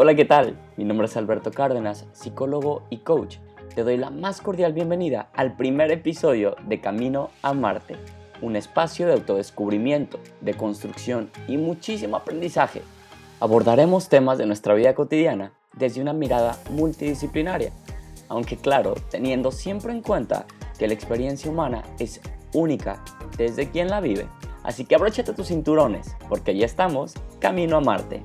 Hola, ¿qué tal? Mi nombre es Alberto Cárdenas, psicólogo y coach. Te doy la más cordial bienvenida al primer episodio de Camino a Marte, un espacio de autodescubrimiento, de construcción y muchísimo aprendizaje. Abordaremos temas de nuestra vida cotidiana desde una mirada multidisciplinaria, aunque claro, teniendo siempre en cuenta que la experiencia humana es única desde quien la vive. Así que abróchate tus cinturones, porque ya estamos camino a Marte.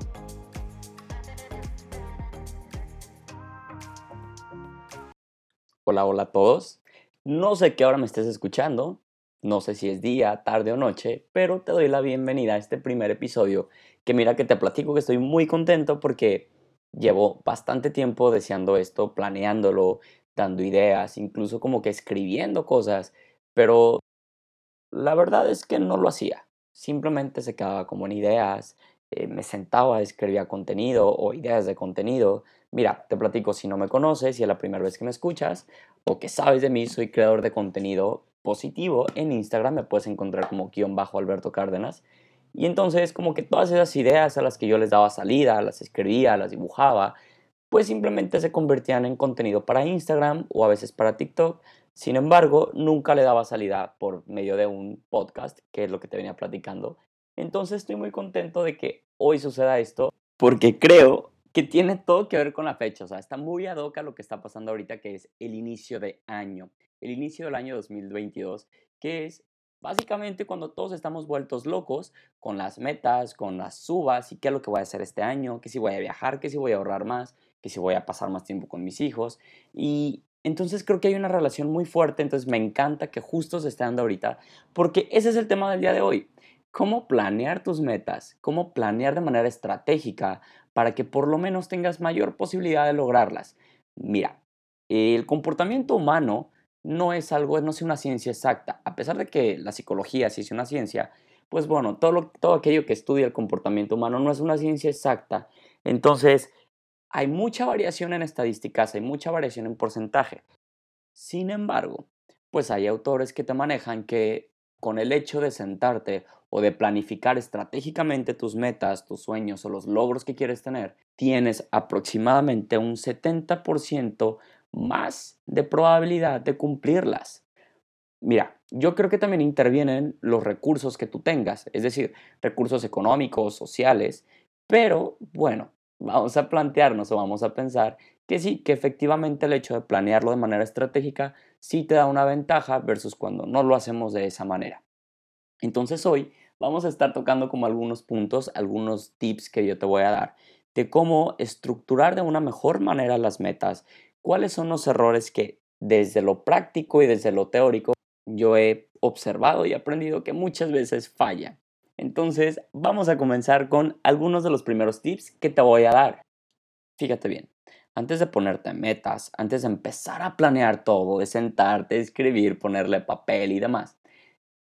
Hola, hola a todos. No sé qué hora me estés escuchando, no sé si es día, tarde o noche, pero te doy la bienvenida a este primer episodio que mira que te platico que estoy muy contento porque llevo bastante tiempo deseando esto, planeándolo, dando ideas, incluso como que escribiendo cosas, pero la verdad es que no lo hacía. Simplemente se quedaba como en ideas, eh, me sentaba, escribía contenido o ideas de contenido. Mira, te platico si no me conoces, si es la primera vez que me escuchas o que sabes de mí, soy creador de contenido positivo. En Instagram me puedes encontrar como guion bajo Alberto Cárdenas. Y entonces como que todas esas ideas a las que yo les daba salida, las escribía, las dibujaba, pues simplemente se convertían en contenido para Instagram o a veces para TikTok. Sin embargo, nunca le daba salida por medio de un podcast, que es lo que te venía platicando. Entonces estoy muy contento de que hoy suceda esto, porque creo que tiene todo que ver con la fecha. O sea, está muy ad hoc a lo que está pasando ahorita, que es el inicio de año, el inicio del año 2022, que es básicamente cuando todos estamos vueltos locos con las metas, con las subas y qué es lo que voy a hacer este año, que si voy a viajar, que si voy a ahorrar más, que si voy a pasar más tiempo con mis hijos. Y entonces creo que hay una relación muy fuerte, entonces me encanta que justo se esté dando ahorita, porque ese es el tema del día de hoy. Cómo planear tus metas, cómo planear de manera estratégica para que por lo menos tengas mayor posibilidad de lograrlas. Mira, el comportamiento humano no es algo, no es una ciencia exacta. A pesar de que la psicología sí es una ciencia, pues bueno, todo, todo aquello que estudia el comportamiento humano no es una ciencia exacta. Entonces, hay mucha variación en estadísticas, hay mucha variación en porcentaje. Sin embargo, pues hay autores que te manejan que con el hecho de sentarte o de planificar estratégicamente tus metas, tus sueños o los logros que quieres tener, tienes aproximadamente un 70% más de probabilidad de cumplirlas. Mira, yo creo que también intervienen los recursos que tú tengas, es decir, recursos económicos, sociales, pero bueno, vamos a plantearnos o vamos a pensar que sí, que efectivamente el hecho de planearlo de manera estratégica sí te da una ventaja versus cuando no lo hacemos de esa manera. Entonces hoy vamos a estar tocando como algunos puntos, algunos tips que yo te voy a dar de cómo estructurar de una mejor manera las metas, cuáles son los errores que desde lo práctico y desde lo teórico yo he observado y aprendido que muchas veces fallan. Entonces, vamos a comenzar con algunos de los primeros tips que te voy a dar. Fíjate bien, antes de ponerte metas, antes de empezar a planear todo, de sentarte, escribir, ponerle papel y demás,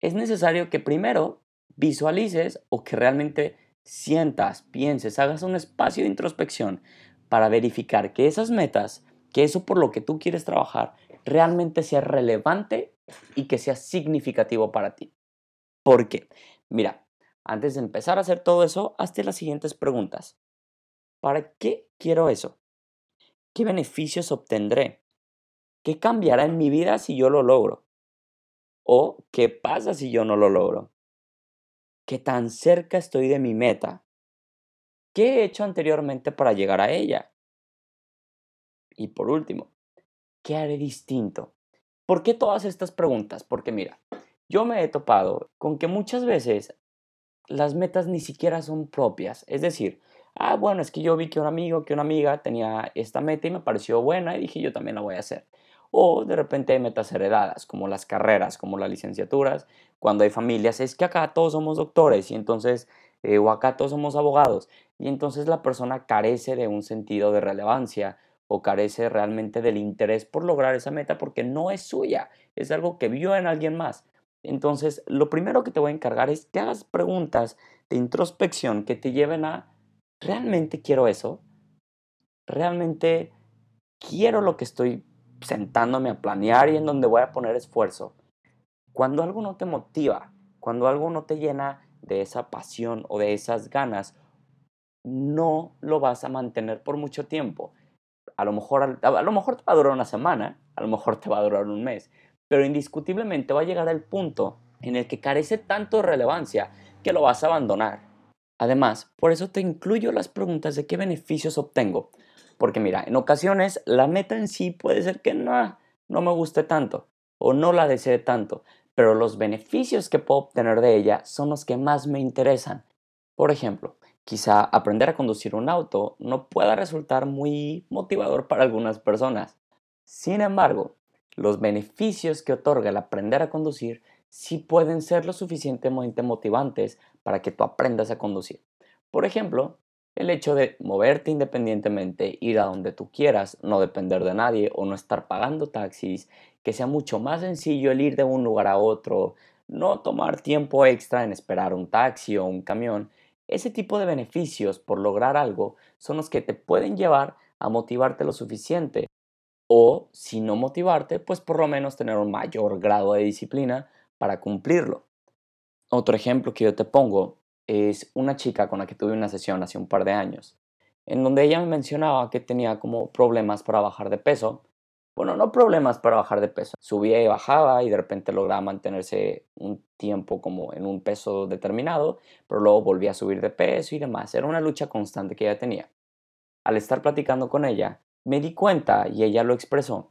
es necesario que primero visualices o que realmente sientas, pienses, hagas un espacio de introspección para verificar que esas metas que eso por lo que tú quieres trabajar realmente sea relevante y que sea significativo para ti. ¿Por qué? Mira, antes de empezar a hacer todo eso, hazte las siguientes preguntas. ¿Para qué quiero eso? ¿Qué beneficios obtendré? ¿Qué cambiará en mi vida si yo lo logro? ¿O qué pasa si yo no lo logro? ¿Qué tan cerca estoy de mi meta? ¿Qué he hecho anteriormente para llegar a ella? Y por último, ¿qué haré distinto? ¿Por qué todas estas preguntas? Porque mira, yo me he topado con que muchas veces las metas ni siquiera son propias. Es decir, ah, bueno, es que yo vi que un amigo, que una amiga tenía esta meta y me pareció buena y dije yo también la voy a hacer. O de repente hay metas heredadas, como las carreras, como las licenciaturas. Cuando hay familias, es que acá todos somos doctores y entonces, eh, o acá todos somos abogados. Y entonces la persona carece de un sentido de relevancia o carece realmente del interés por lograr esa meta porque no es suya, es algo que vio en alguien más. Entonces, lo primero que te voy a encargar es que hagas preguntas de introspección que te lleven a, ¿realmente quiero eso? ¿Realmente quiero lo que estoy sentándome a planear y en donde voy a poner esfuerzo? Cuando algo no te motiva, cuando algo no te llena de esa pasión o de esas ganas, no lo vas a mantener por mucho tiempo. A lo mejor, a lo mejor te va a durar una semana, a lo mejor te va a durar un mes, pero indiscutiblemente va a llegar el punto en el que carece tanto de relevancia que lo vas a abandonar. Además, por eso te incluyo las preguntas de qué beneficios obtengo. Porque mira, en ocasiones la meta en sí puede ser que no, no me guste tanto o no la desee tanto, pero los beneficios que puedo obtener de ella son los que más me interesan. Por ejemplo, quizá aprender a conducir un auto no pueda resultar muy motivador para algunas personas. Sin embargo, los beneficios que otorga el aprender a conducir sí pueden ser lo suficientemente motivantes para que tú aprendas a conducir. Por ejemplo, el hecho de moverte independientemente, ir a donde tú quieras, no depender de nadie o no estar pagando taxis, que sea mucho más sencillo el ir de un lugar a otro, no tomar tiempo extra en esperar un taxi o un camión, ese tipo de beneficios por lograr algo son los que te pueden llevar a motivarte lo suficiente o si no motivarte, pues por lo menos tener un mayor grado de disciplina para cumplirlo. Otro ejemplo que yo te pongo es una chica con la que tuve una sesión hace un par de años, en donde ella me mencionaba que tenía como problemas para bajar de peso. Bueno, no problemas para bajar de peso. Subía y bajaba y de repente lograba mantenerse un tiempo como en un peso determinado, pero luego volvía a subir de peso y demás. Era una lucha constante que ella tenía. Al estar platicando con ella, me di cuenta, y ella lo expresó,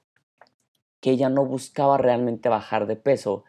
que ella no buscaba realmente bajar de peso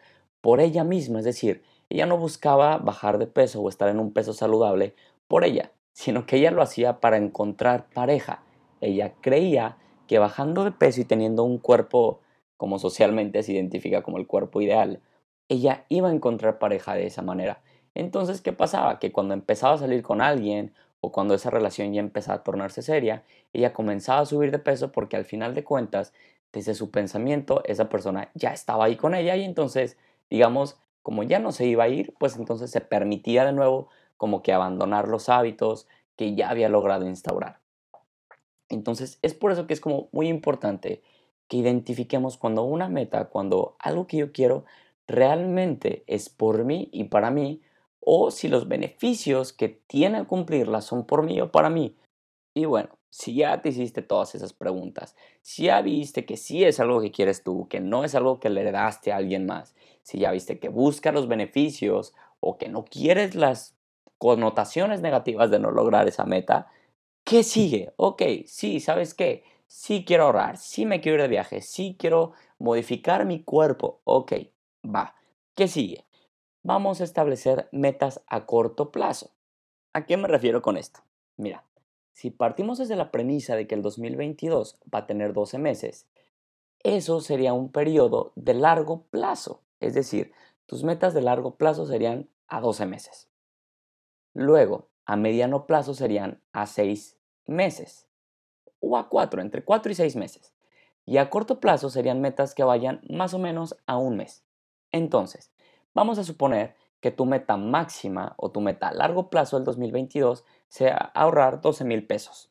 por ella misma, es decir, ella no buscaba bajar de peso o estar en un peso saludable por ella, sino que ella lo hacía para encontrar pareja. Ella creía que bajando de peso y teniendo un cuerpo como socialmente se identifica como el cuerpo ideal, ella iba a encontrar pareja de esa manera. Entonces, ¿qué pasaba? Que cuando empezaba a salir con alguien o cuando esa relación ya empezaba a tornarse seria, ella comenzaba a subir de peso porque al final de cuentas, desde su pensamiento, esa persona ya estaba ahí con ella y entonces, digamos, como ya no se iba a ir, pues entonces se permitía de nuevo como que abandonar los hábitos que ya había logrado instaurar. Entonces es por eso que es como muy importante que identifiquemos cuando una meta, cuando algo que yo quiero realmente es por mí y para mí, o si los beneficios que tiene cumplirla son por mí o para mí. Y bueno, si ya te hiciste todas esas preguntas, si ya viste que sí es algo que quieres tú, que no es algo que le heredaste a alguien más, si ya viste que busca los beneficios o que no quieres las connotaciones negativas de no lograr esa meta, ¿qué sigue? Ok, sí, ¿sabes qué? Sí quiero ahorrar, sí me quiero ir de viaje, sí quiero modificar mi cuerpo. Ok, va. ¿Qué sigue? Vamos a establecer metas a corto plazo. ¿A qué me refiero con esto? Mira, si partimos desde la premisa de que el 2022 va a tener 12 meses, eso sería un periodo de largo plazo. Es decir, tus metas de largo plazo serían a 12 meses. Luego, a mediano plazo serían a 6 meses. O a 4, entre 4 y 6 meses. Y a corto plazo serían metas que vayan más o menos a un mes. Entonces, vamos a suponer que tu meta máxima o tu meta a largo plazo del 2022 sea ahorrar 12 mil pesos.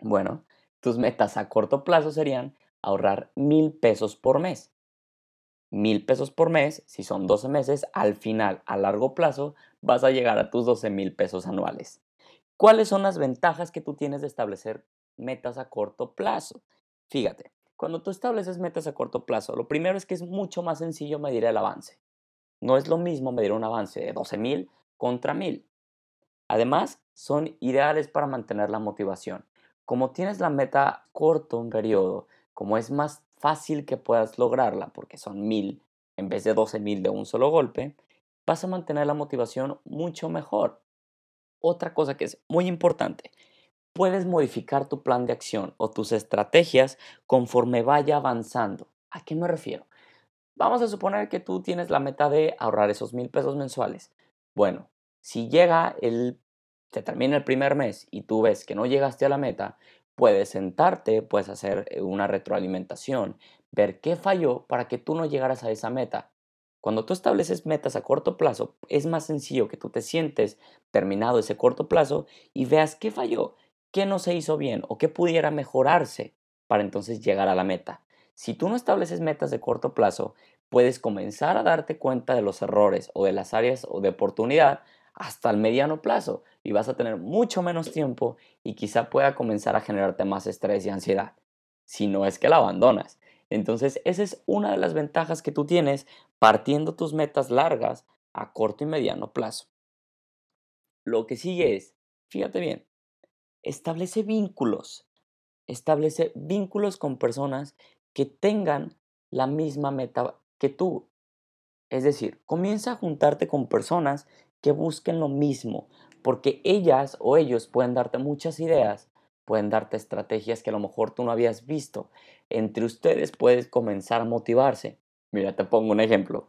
Bueno, tus metas a corto plazo serían ahorrar mil pesos por mes mil pesos por mes, si son 12 meses, al final, a largo plazo, vas a llegar a tus 12 mil pesos anuales. ¿Cuáles son las ventajas que tú tienes de establecer metas a corto plazo? Fíjate, cuando tú estableces metas a corto plazo, lo primero es que es mucho más sencillo medir el avance. No es lo mismo medir un avance de 12 mil contra mil. Además, son ideales para mantener la motivación. Como tienes la meta corto un periodo, como es más fácil que puedas lograrla, porque son mil en vez de 12 mil de un solo golpe, vas a mantener la motivación mucho mejor. Otra cosa que es muy importante, puedes modificar tu plan de acción o tus estrategias conforme vaya avanzando. ¿A qué me refiero? Vamos a suponer que tú tienes la meta de ahorrar esos mil pesos mensuales. Bueno, si llega el, se termina el primer mes y tú ves que no llegaste a la meta, puedes sentarte, puedes hacer eh, una retroalimentación, ver qué falló para que tú no llegaras a esa meta. Cuando tú estableces metas a corto plazo, es más sencillo que tú te sientes terminado ese corto plazo y veas qué falló, qué no se hizo bien o qué pudiera mejorarse para entonces llegar a la meta. Si tú no estableces metas de corto plazo, puedes comenzar a darte cuenta de los errores o de las áreas o de oportunidad hasta el mediano plazo y vas a tener mucho menos tiempo y quizá pueda comenzar a generarte más estrés y ansiedad, si no es que la abandonas. Entonces, esa es una de las ventajas que tú tienes partiendo tus metas largas a corto y mediano plazo. Lo que sigue es, fíjate bien, establece vínculos. Establece vínculos con personas que tengan la misma meta que tú. Es decir, comienza a juntarte con personas que busquen lo mismo, porque ellas o ellos pueden darte muchas ideas, pueden darte estrategias que a lo mejor tú no habías visto. Entre ustedes puedes comenzar a motivarse. Mira, te pongo un ejemplo.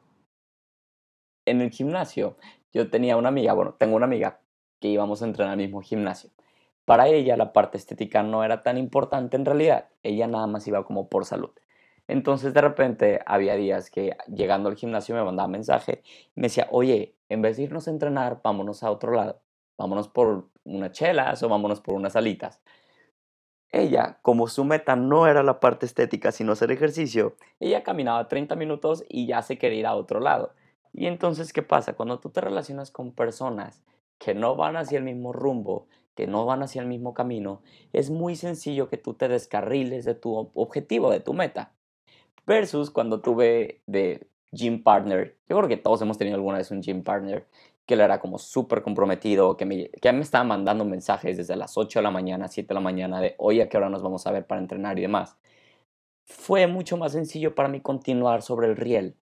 En el gimnasio, yo tenía una amiga, bueno, tengo una amiga que íbamos a entrenar al mismo gimnasio. Para ella la parte estética no era tan importante en realidad, ella nada más iba como por salud. Entonces de repente había días que llegando al gimnasio me mandaba mensaje y me decía, oye, en vez de irnos a entrenar, vámonos a otro lado, vámonos por unas chelas o vámonos por unas alitas. Ella, como su meta no era la parte estética, sino hacer ejercicio, ella caminaba 30 minutos y ya se quería ir a otro lado. Y entonces, ¿qué pasa? Cuando tú te relacionas con personas que no van hacia el mismo rumbo, que no van hacia el mismo camino, es muy sencillo que tú te descarriles de tu objetivo, de tu meta. Versus cuando tuve de gym partner, yo creo que todos hemos tenido alguna vez un gym partner, que él era como súper comprometido, que me, que me estaba mandando mensajes desde las 8 de la mañana, 7 de la mañana, de hoy a qué hora nos vamos a ver para entrenar y demás. Fue mucho más sencillo para mí continuar sobre el riel,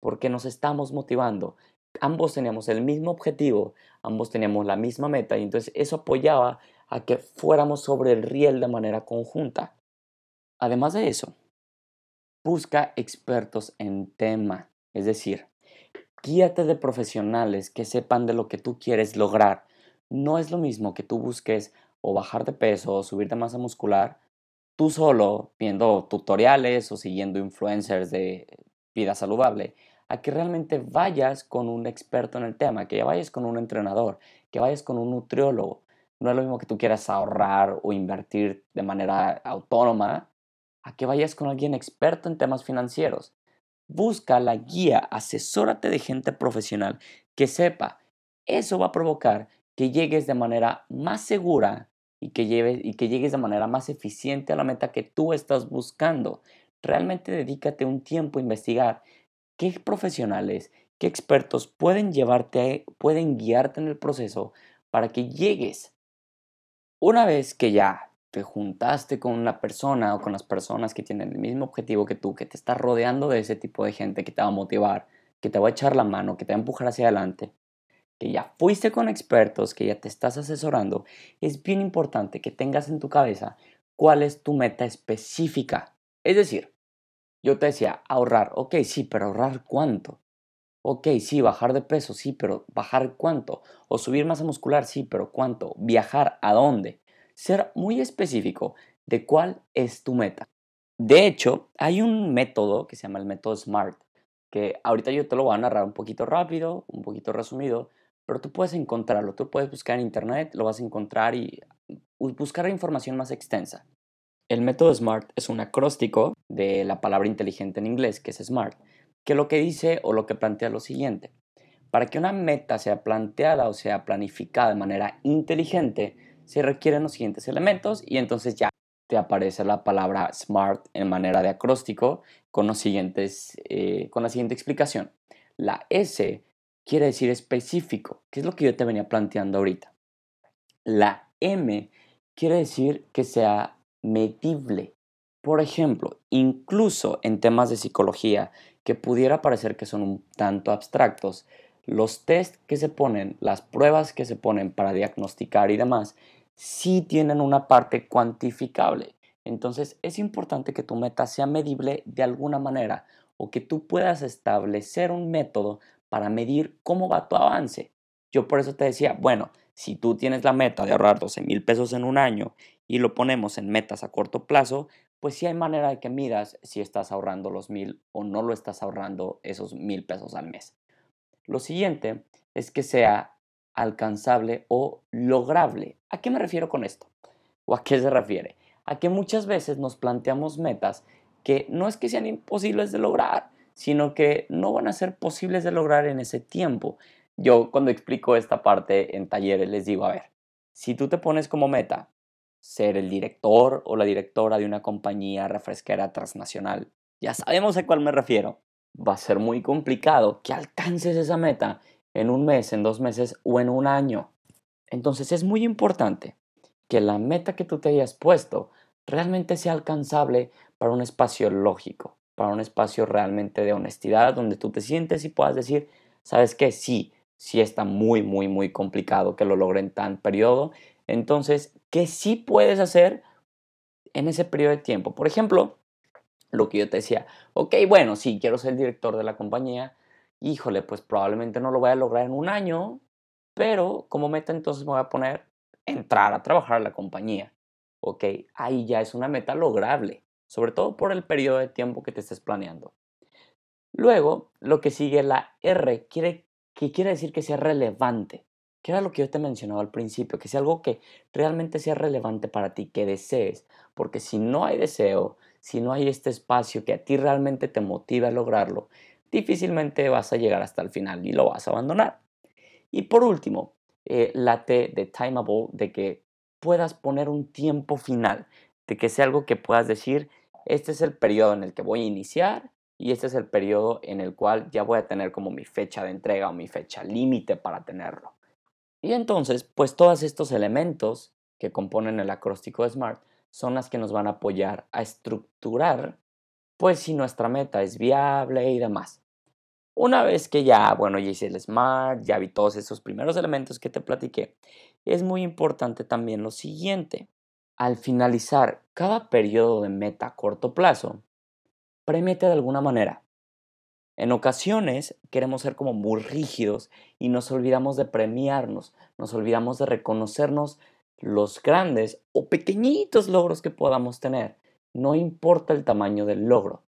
porque nos estamos motivando. Ambos teníamos el mismo objetivo, ambos teníamos la misma meta, y entonces eso apoyaba a que fuéramos sobre el riel de manera conjunta. Además de eso, busca expertos en tema, es decir, guíate de profesionales que sepan de lo que tú quieres lograr. No es lo mismo que tú busques o bajar de peso o subir de masa muscular tú solo viendo tutoriales o siguiendo influencers de vida saludable, a que realmente vayas con un experto en el tema, que ya vayas con un entrenador, que vayas con un nutriólogo. No es lo mismo que tú quieras ahorrar o invertir de manera autónoma, a que vayas con alguien experto en temas financieros. Busca la guía, asesórate de gente profesional que sepa. Eso va a provocar que llegues de manera más segura y que, y que llegues de manera más eficiente a la meta que tú estás buscando. Realmente dedícate un tiempo a investigar qué profesionales, qué expertos pueden llevarte, pueden guiarte en el proceso para que llegues. Una vez que ya te juntaste con una persona o con las personas que tienen el mismo objetivo que tú, que te estás rodeando de ese tipo de gente que te va a motivar, que te va a echar la mano, que te va a empujar hacia adelante, que ya fuiste con expertos, que ya te estás asesorando, es bien importante que tengas en tu cabeza cuál es tu meta específica. Es decir, yo te decía, ahorrar, ok, sí, pero ahorrar cuánto? Ok, sí, bajar de peso, sí, pero bajar cuánto? O subir masa muscular, sí, pero cuánto? Viajar a dónde? Ser muy específico de cuál es tu meta. De hecho, hay un método que se llama el método SMART, que ahorita yo te lo voy a narrar un poquito rápido, un poquito resumido, pero tú puedes encontrarlo, tú puedes buscar en internet, lo vas a encontrar y buscar información más extensa. El método SMART es un acróstico de la palabra inteligente en inglés, que es SMART, que lo que dice o lo que plantea lo siguiente. Para que una meta sea planteada o sea planificada de manera inteligente, se requieren los siguientes elementos y entonces ya te aparece la palabra SMART en manera de acróstico con, los siguientes, eh, con la siguiente explicación. La S quiere decir específico, que es lo que yo te venía planteando ahorita. La M quiere decir que sea medible. Por ejemplo, incluso en temas de psicología que pudiera parecer que son un tanto abstractos, los test que se ponen, las pruebas que se ponen para diagnosticar y demás, sí tienen una parte cuantificable. Entonces es importante que tu meta sea medible de alguna manera o que tú puedas establecer un método para medir cómo va tu avance. Yo por eso te decía, bueno, si tú tienes la meta de ahorrar 12 mil pesos en un año y lo ponemos en metas a corto plazo, pues sí hay manera de que midas si estás ahorrando los mil o no lo estás ahorrando esos mil pesos al mes. Lo siguiente es que sea alcanzable o lograble. ¿A qué me refiero con esto? ¿O a qué se refiere? A que muchas veces nos planteamos metas que no es que sean imposibles de lograr, sino que no van a ser posibles de lograr en ese tiempo. Yo cuando explico esta parte en talleres les digo, a ver, si tú te pones como meta ser el director o la directora de una compañía refresquera transnacional, ya sabemos a cuál me refiero, va a ser muy complicado que alcances esa meta en un mes, en dos meses o en un año. Entonces es muy importante que la meta que tú te hayas puesto realmente sea alcanzable para un espacio lógico, para un espacio realmente de honestidad, donde tú te sientes y puedas decir, sabes que sí, sí está muy, muy, muy complicado que lo logren tan periodo. Entonces, ¿qué sí puedes hacer en ese periodo de tiempo? Por ejemplo, lo que yo te decía, ok, bueno, sí, quiero ser el director de la compañía, híjole, pues probablemente no lo voy a lograr en un año, pero como meta entonces me voy a poner entrar a trabajar a la compañía. Ok, ahí ya es una meta lograble, sobre todo por el periodo de tiempo que te estés planeando. Luego, lo que sigue la R, quiere, que quiere decir que sea relevante, que era lo que yo te mencionaba al principio, que sea algo que realmente sea relevante para ti, que desees, porque si no hay deseo, si no hay este espacio que a ti realmente te motive a lograrlo, difícilmente vas a llegar hasta el final y lo vas a abandonar. Y por último, eh, la T de timeable, de que puedas poner un tiempo final, de que sea algo que puedas decir, este es el periodo en el que voy a iniciar y este es el periodo en el cual ya voy a tener como mi fecha de entrega o mi fecha límite para tenerlo. Y entonces, pues todos estos elementos que componen el acróstico de SMART son las que nos van a apoyar a estructurar, pues si nuestra meta es viable y demás. Una vez que ya, bueno, ya hice el SMART, ya vi todos esos primeros elementos que te platiqué, es muy importante también lo siguiente. Al finalizar cada periodo de meta a corto plazo, premiate de alguna manera. En ocasiones queremos ser como muy rígidos y nos olvidamos de premiarnos, nos olvidamos de reconocernos los grandes o pequeñitos logros que podamos tener. No importa el tamaño del logro.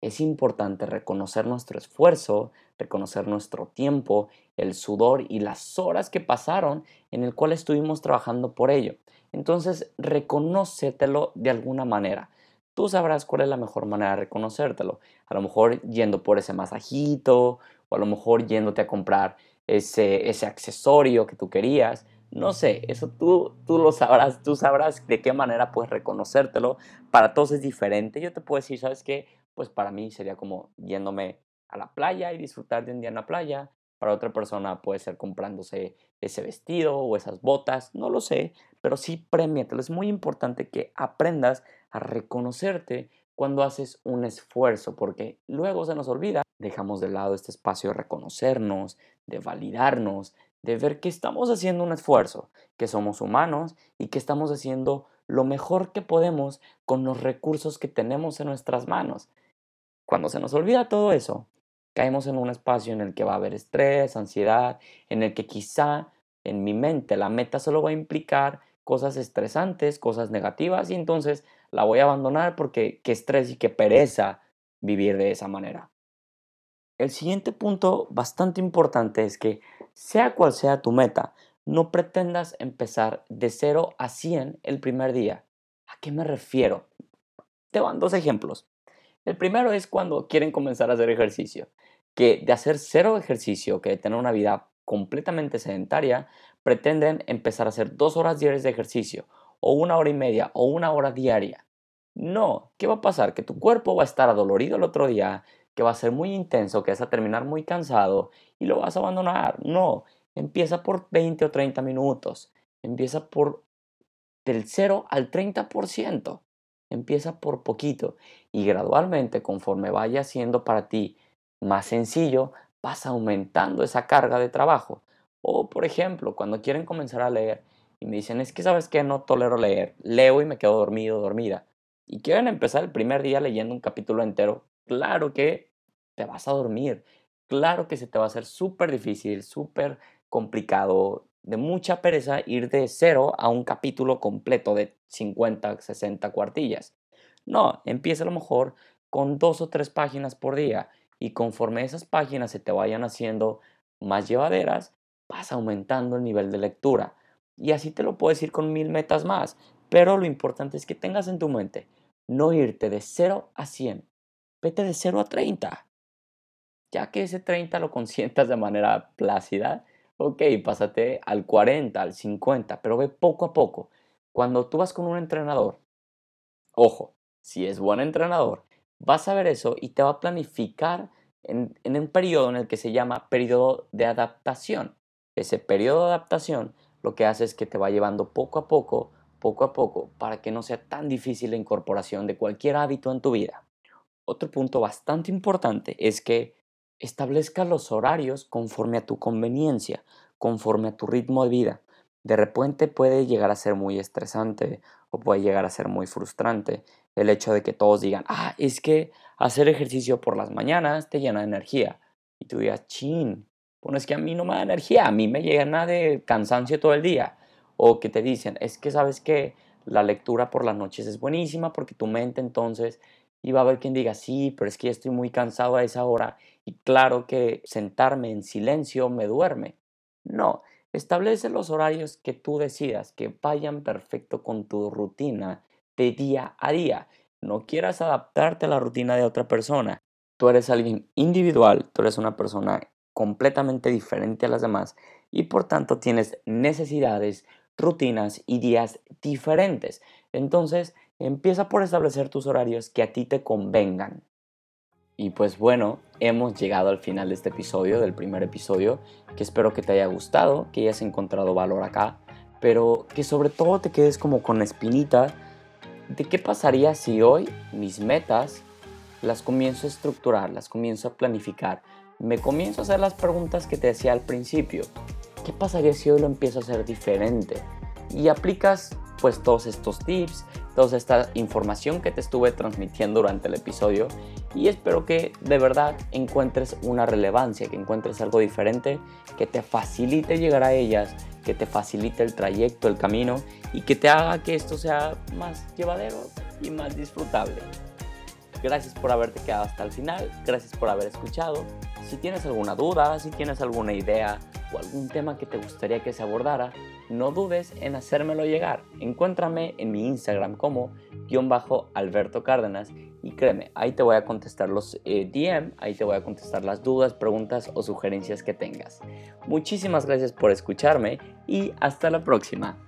Es importante reconocer nuestro esfuerzo, reconocer nuestro tiempo, el sudor y las horas que pasaron en el cual estuvimos trabajando por ello. Entonces, reconócetelo de alguna manera. Tú sabrás cuál es la mejor manera de reconocértelo. A lo mejor yendo por ese masajito o a lo mejor yéndote a comprar ese, ese accesorio que tú querías no sé, eso tú, tú lo sabrás, tú sabrás de qué manera puedes reconocértelo. Para todos es diferente. Yo te puedo decir, ¿sabes qué? Pues para mí sería como yéndome a la playa y disfrutar de un día en la playa. Para otra persona puede ser comprándose ese vestido o esas botas, no lo sé, pero sí premiatelo. Es muy importante que aprendas a reconocerte cuando haces un esfuerzo, porque luego se nos olvida, dejamos de lado este espacio de reconocernos, de validarnos, de ver que estamos haciendo un esfuerzo, que somos humanos y que estamos haciendo lo mejor que podemos con los recursos que tenemos en nuestras manos. Cuando se nos olvida todo eso, caemos en un espacio en el que va a haber estrés, ansiedad, en el que quizá en mi mente la meta solo va a implicar cosas estresantes, cosas negativas y entonces la voy a abandonar porque qué estrés y qué pereza vivir de esa manera. El siguiente punto bastante importante es que sea cual sea tu meta, no pretendas empezar de 0 a 100 el primer día. ¿A qué me refiero? Te van dos ejemplos. El primero es cuando quieren comenzar a hacer ejercicio, que de hacer cero ejercicio, que de tener una vida completamente sedentaria, pretenden empezar a hacer dos horas diarias de ejercicio, o una hora y media, o una hora diaria. No, ¿qué va a pasar? Que tu cuerpo va a estar adolorido el otro día, que va a ser muy intenso, que vas a terminar muy cansado y lo vas a abandonar. No, empieza por 20 o 30 minutos. Empieza por del 0 al 30%. Empieza por poquito y gradualmente conforme vaya siendo para ti más sencillo, vas aumentando esa carga de trabajo. O por ejemplo, cuando quieren comenzar a leer y me dicen, es que sabes que no tolero leer, leo y me quedo dormido, dormida. Y quieren empezar el primer día leyendo un capítulo entero, claro que te vas a dormir. Claro que se te va a hacer súper difícil, súper complicado, de mucha pereza ir de cero a un capítulo completo de 50, 60 cuartillas. No, empieza a lo mejor con dos o tres páginas por día y conforme esas páginas se te vayan haciendo más llevaderas, vas aumentando el nivel de lectura. Y así te lo puedes ir con mil metas más. Pero lo importante es que tengas en tu mente no irte de 0 a 100, vete de 0 a 30. Ya que ese 30 lo consientas de manera plácida, ok, pásate al 40, al 50, pero ve poco a poco. Cuando tú vas con un entrenador, ojo, si es buen entrenador, vas a ver eso y te va a planificar en, un periodo en el que se llama periodo de adaptación. Ese periodo de adaptación lo que hace es que te va llevando poco a poco, poco a poco, para que no sea tan difícil la incorporación de cualquier hábito en tu vida. Otro punto bastante importante es que establezca los horarios conforme a tu conveniencia, conforme a tu ritmo de vida. De repente puede llegar a ser muy estresante o puede llegar a ser muy frustrante el hecho de que todos digan, ah, es que hacer ejercicio por las mañanas te llena de energía. Y tú digas, chin, bueno, es que a mí no me da energía, a mí me llena de cansancio todo el día. O que te dicen, es que sabes que la lectura por las noches es buenísima porque tu mente entonces, y va a haber quien diga, sí, pero es que estoy muy cansado a esa hora y claro que sentarme en silencio me duerme. No, establece los horarios que tú decidas, que vayan perfecto con tu rutina de día a día. No quieras adaptarte a la rutina de otra persona. Tú eres alguien individual, tú eres una persona completamente diferente a las demás y por tanto tienes necesidades, rutinas y días diferentes. Entonces, empieza por establecer tus horarios que a ti te convengan. Y pues bueno, hemos llegado al final de este episodio, del primer episodio, que espero que te haya gustado, que hayas encontrado valor acá, pero que sobre todo te quedes como con espinita de qué pasaría si hoy mis metas las comienzo a estructurar, las comienzo a planificar, me comienzo a hacer las preguntas que te decía al principio. ¿Qué pasaría si hoy lo empiezo a hacer diferente? Y aplicas pues todos estos tips, toda esta información que te estuve transmitiendo durante el episodio y espero que de verdad encuentres una relevancia, que encuentres algo diferente, que te facilite llegar a ellas, que te facilite el trayecto, el camino y que te haga que esto sea más llevadero y más disfrutable. Gracias por haberte quedado hasta el final, gracias por haber escuchado. Si tienes alguna duda, si tienes alguna idea o algún tema que te gustaría que se abordara, no dudes en hacérmelo llegar. Encuéntrame en mi Instagram como guion bajo Alberto Cárdenas y créeme, ahí te voy a contestar los eh, DM, ahí te voy a contestar las dudas, preguntas o sugerencias que tengas. Muchísimas gracias por escucharme y hasta la próxima.